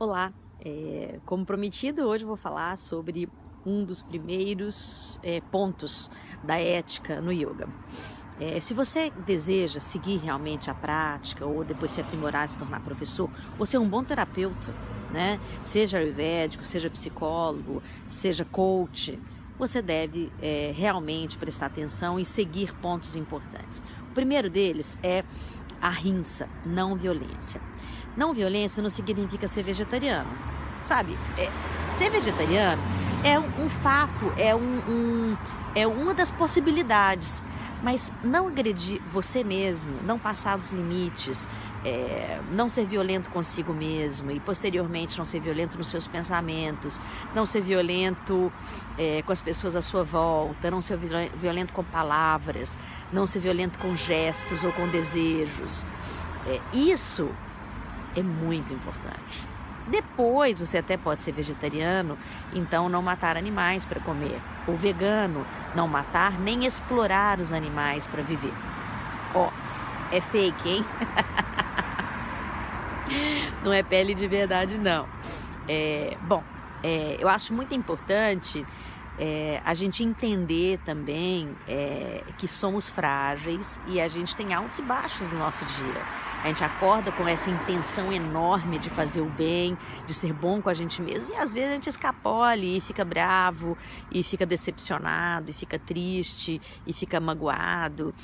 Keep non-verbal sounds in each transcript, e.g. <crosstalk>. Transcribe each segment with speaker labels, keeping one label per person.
Speaker 1: Olá, é, como prometido, hoje vou falar sobre um dos primeiros é, pontos da ética no yoga. É, se você deseja seguir realmente a prática ou depois se aprimorar, se tornar professor, ou ser um bom terapeuta, né? seja ayurvédico, seja psicólogo, seja coach, você deve é, realmente prestar atenção e seguir pontos importantes. O primeiro deles é a rinça, não violência. Não violência não significa ser vegetariano, sabe? É, ser vegetariano é um, fato, é, um, um, é uma das possibilidades, mas não agredir você mesmo, não passar dos limites, é, não ser violento consigo mesmo e posteriormente não ser violento nos seus pensamentos, não ser violento é, com as pessoas à sua volta, não ser violento com palavras, não ser violento com gestos ou com desejos. É, isso é muito importante. Depois você até pode ser vegetariano, então não matar animais para comer. Ou vegano, não matar nem explorar os animais para viver. Ó, oh, é fake, hein? <laughs> não é pele de verdade, não. É, bom, é, eu acho muito importante é, a gente entender também é, que somos frágeis e a gente tem altos e baixos no nosso dia. A gente acorda com essa intenção enorme de fazer o bem, de ser bom com a gente mesmo, e às vezes a gente escapole e fica bravo, e fica decepcionado, e fica triste, e fica magoado.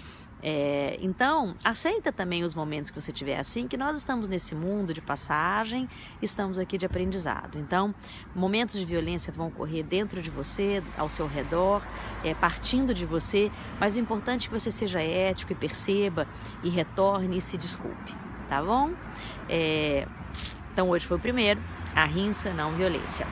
Speaker 1: É, então, aceita também os momentos que você tiver assim, que nós estamos nesse mundo de passagem, estamos aqui de aprendizado. Então, momentos de violência vão ocorrer dentro de você, ao seu redor, é, partindo de você, mas o importante é que você seja ético e perceba e retorne e se desculpe, tá bom? É, então, hoje foi o primeiro, a rinça, não violência.